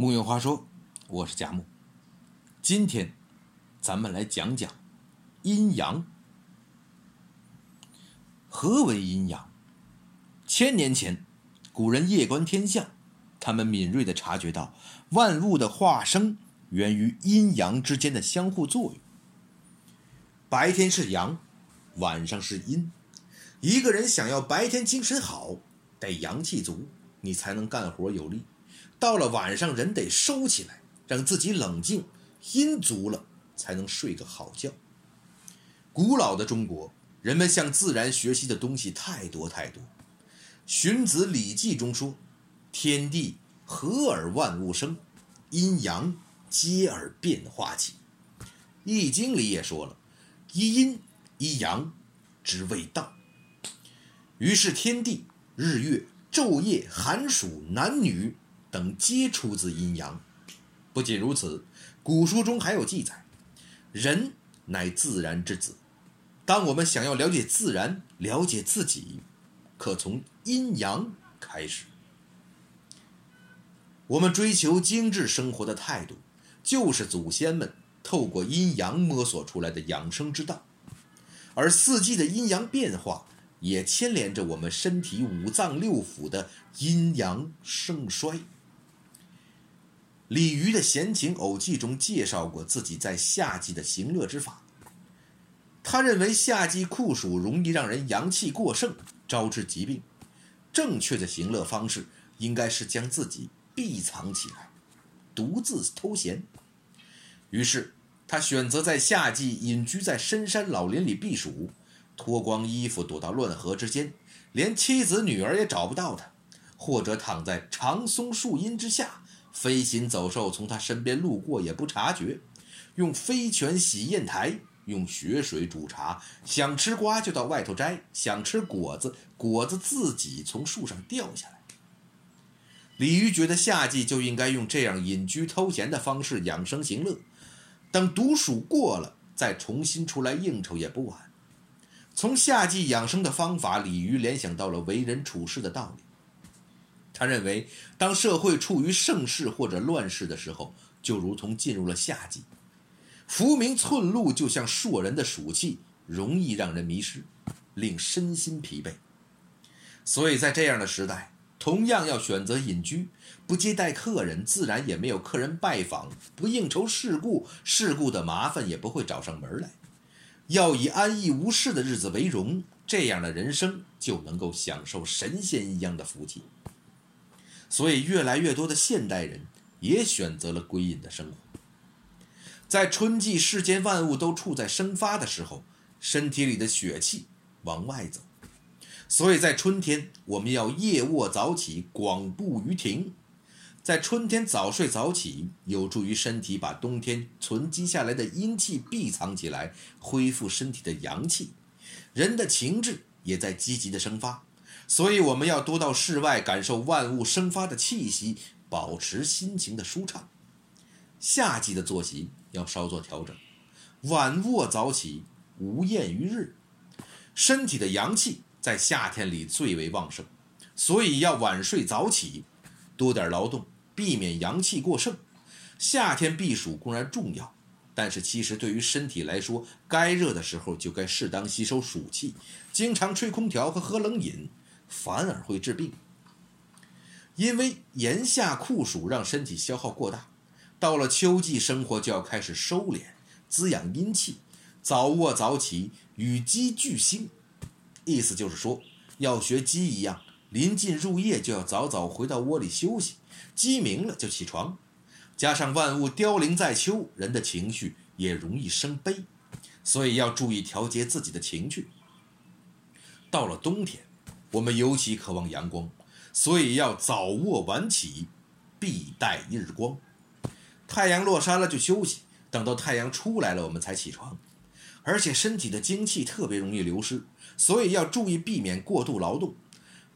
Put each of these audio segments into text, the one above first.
木有话说，我是贾木。今天，咱们来讲讲阴阳。何为阴阳？千年前，古人夜观天象，他们敏锐地察觉到万物的化生源于阴阳之间的相互作用。白天是阳，晚上是阴。一个人想要白天精神好，得阳气足，你才能干活有力。到了晚上，人得收起来，让自己冷静，阴足了才能睡个好觉。古老的中国，人们向自然学习的东西太多太多。《荀子·礼记》中说：“天地合而万物生，阴阳接而变化起。”《易经》里也说了：“一阴一阳，之谓道。”于是，天地、日月、昼夜、寒暑、男女。等皆出自阴阳。不仅如此，古书中还有记载：人乃自然之子。当我们想要了解自然、了解自己，可从阴阳开始。我们追求精致生活的态度，就是祖先们透过阴阳摸索出来的养生之道。而四季的阴阳变化，也牵连着我们身体五脏六腑的阴阳盛衰。李渔的《闲情偶记》中介绍过自己在夏季的行乐之法。他认为夏季酷暑容易让人阳气过盛，招致疾病。正确的行乐方式应该是将自己闭藏起来，独自偷闲。于是他选择在夏季隐居在深山老林里避暑，脱光衣服躲到乱河之间，连妻子女儿也找不到他，或者躺在长松树荫之下。飞禽走兽从他身边路过也不察觉，用飞泉洗砚台，用雪水煮茶，想吃瓜就到外头摘，想吃果子，果子自己从树上掉下来。李渔觉得夏季就应该用这样隐居偷闲的方式养生行乐，等毒暑过了再重新出来应酬也不晚。从夏季养生的方法，李渔联想到了为人处事的道理。他认为，当社会处于盛世或者乱世的时候，就如同进入了夏季，浮名寸禄就像硕人的暑气，容易让人迷失，令身心疲惫。所以在这样的时代，同样要选择隐居，不接待客人，自然也没有客人拜访；不应酬世故，世故的麻烦也不会找上门来。要以安逸无事的日子为荣，这样的人生就能够享受神仙一样的福气。所以，越来越多的现代人也选择了归隐的生活。在春季，世间万物都处在生发的时候，身体里的血气往外走，所以在春天，我们要夜卧早起，广步于庭。在春天早睡早起，有助于身体把冬天存积下来的阴气闭藏起来，恢复身体的阳气。人的情志也在积极的生发。所以我们要多到室外感受万物生发的气息，保持心情的舒畅。夏季的作息要稍作调整，晚卧早起，无厌于日。身体的阳气在夏天里最为旺盛，所以要晚睡早起，多点劳动，避免阳气过盛。夏天避暑固然重要，但是其实对于身体来说，该热的时候就该适当吸收暑气，经常吹空调和喝冷饮。反而会治病，因为炎夏酷暑让身体消耗过大，到了秋季生活就要开始收敛，滋养阴气，早卧早起与鸡俱兴，意思就是说要学鸡一样，临近入夜就要早早回到窝里休息，鸡鸣了就起床。加上万物凋零在秋，人的情绪也容易生悲，所以要注意调节自己的情绪。到了冬天。我们尤其渴望阳光，所以要早卧晚起，必待日光。太阳落山了就休息，等到太阳出来了我们才起床。而且身体的精气特别容易流失，所以要注意避免过度劳动。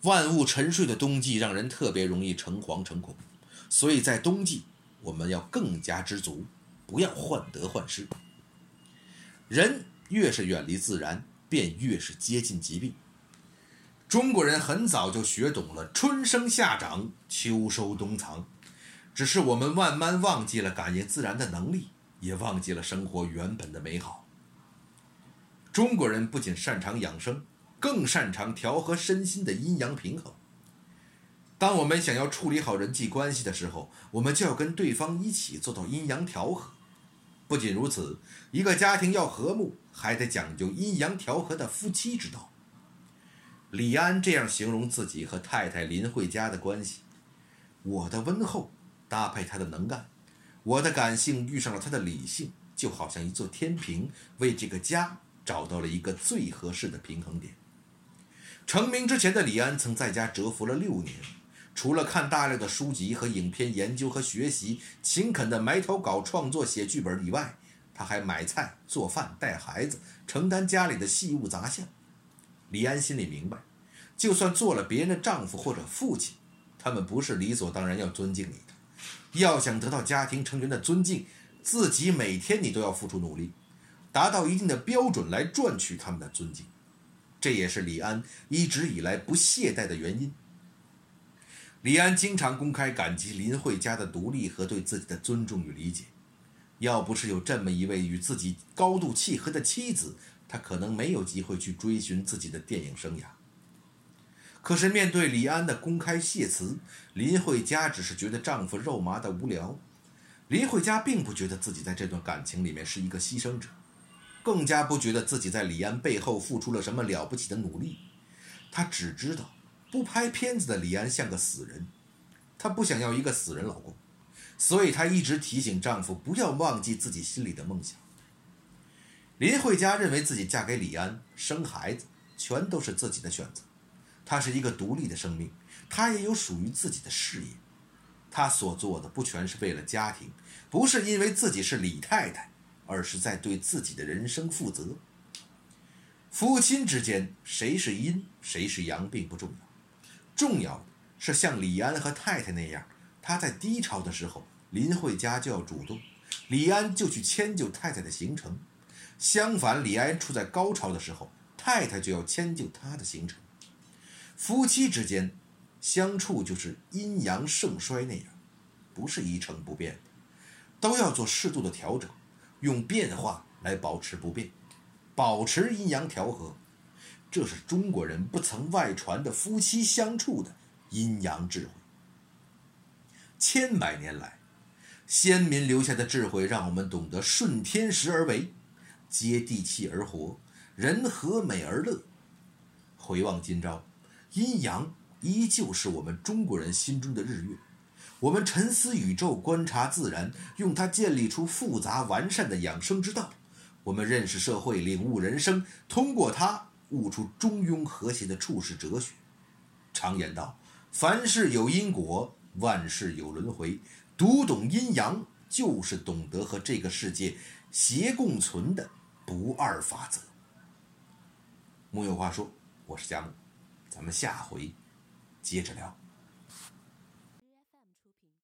万物沉睡的冬季让人特别容易诚惶诚恐，所以在冬季我们要更加知足，不要患得患失。人越是远离自然，便越是接近疾病。中国人很早就学懂了“春生夏长，秋收冬藏”，只是我们慢慢忘记了感应自然的能力，也忘记了生活原本的美好。中国人不仅擅长养生，更擅长调和身心的阴阳平衡。当我们想要处理好人际关系的时候，我们就要跟对方一起做到阴阳调和。不仅如此，一个家庭要和睦，还得讲究阴阳调和的夫妻之道。李安这样形容自己和太太林慧嘉的关系：我的温厚搭配他的能干，我的感性遇上了他的理性，就好像一座天平，为这个家找到了一个最合适的平衡点。成名之前的李安曾在家蛰伏了六年。除了看大量的书籍和影片研究和学习，勤恳的埋头搞创作写剧本以外，他还买菜做饭带孩子，承担家里的细务杂项。李安心里明白，就算做了别人的丈夫或者父亲，他们不是理所当然要尊敬你的。要想得到家庭成员的尊敬，自己每天你都要付出努力，达到一定的标准来赚取他们的尊敬。这也是李安一直以来不懈怠的原因。李安经常公开感激林慧嘉的独立和对自己的尊重与理解。要不是有这么一位与自己高度契合的妻子，他可能没有机会去追寻自己的电影生涯。可是面对李安的公开谢词，林慧嘉只是觉得丈夫肉麻的无聊。林慧嘉并不觉得自己在这段感情里面是一个牺牲者，更加不觉得自己在李安背后付出了什么了不起的努力。她只知道。不拍片子的李安像个死人，她不想要一个死人老公，所以她一直提醒丈夫不要忘记自己心里的梦想。林慧嘉认为自己嫁给李安生孩子全都是自己的选择，她是一个独立的生命，她也有属于自己的事业，她所做的不全是为了家庭，不是因为自己是李太太，而是在对自己的人生负责。夫妻之间谁是阴谁是阳并不重要。重要的是像李安和太太那样，他在低潮的时候，林慧嘉就要主动，李安就去迁就太太的行程；相反，李安处在高潮的时候，太太就要迁就他的行程。夫妻之间相处就是阴阳盛衰那样，不是一成不变的，都要做适度的调整，用变化来保持不变，保持阴阳调和。这是中国人不曾外传的夫妻相处的阴阳智慧。千百年来，先民留下的智慧，让我们懂得顺天时而为，接地气而活，人和美而乐。回望今朝，阴阳依旧是我们中国人心中的日月。我们沉思宇宙，观察自然，用它建立出复杂完善的养生之道。我们认识社会，领悟人生，通过它。悟出中庸和谐的处世哲学。常言道：“凡事有因果，万事有轮回。”读懂阴阳，就是懂得和这个世界谐共存的不二法则。木有话说，我是佳木，咱们下回接着聊。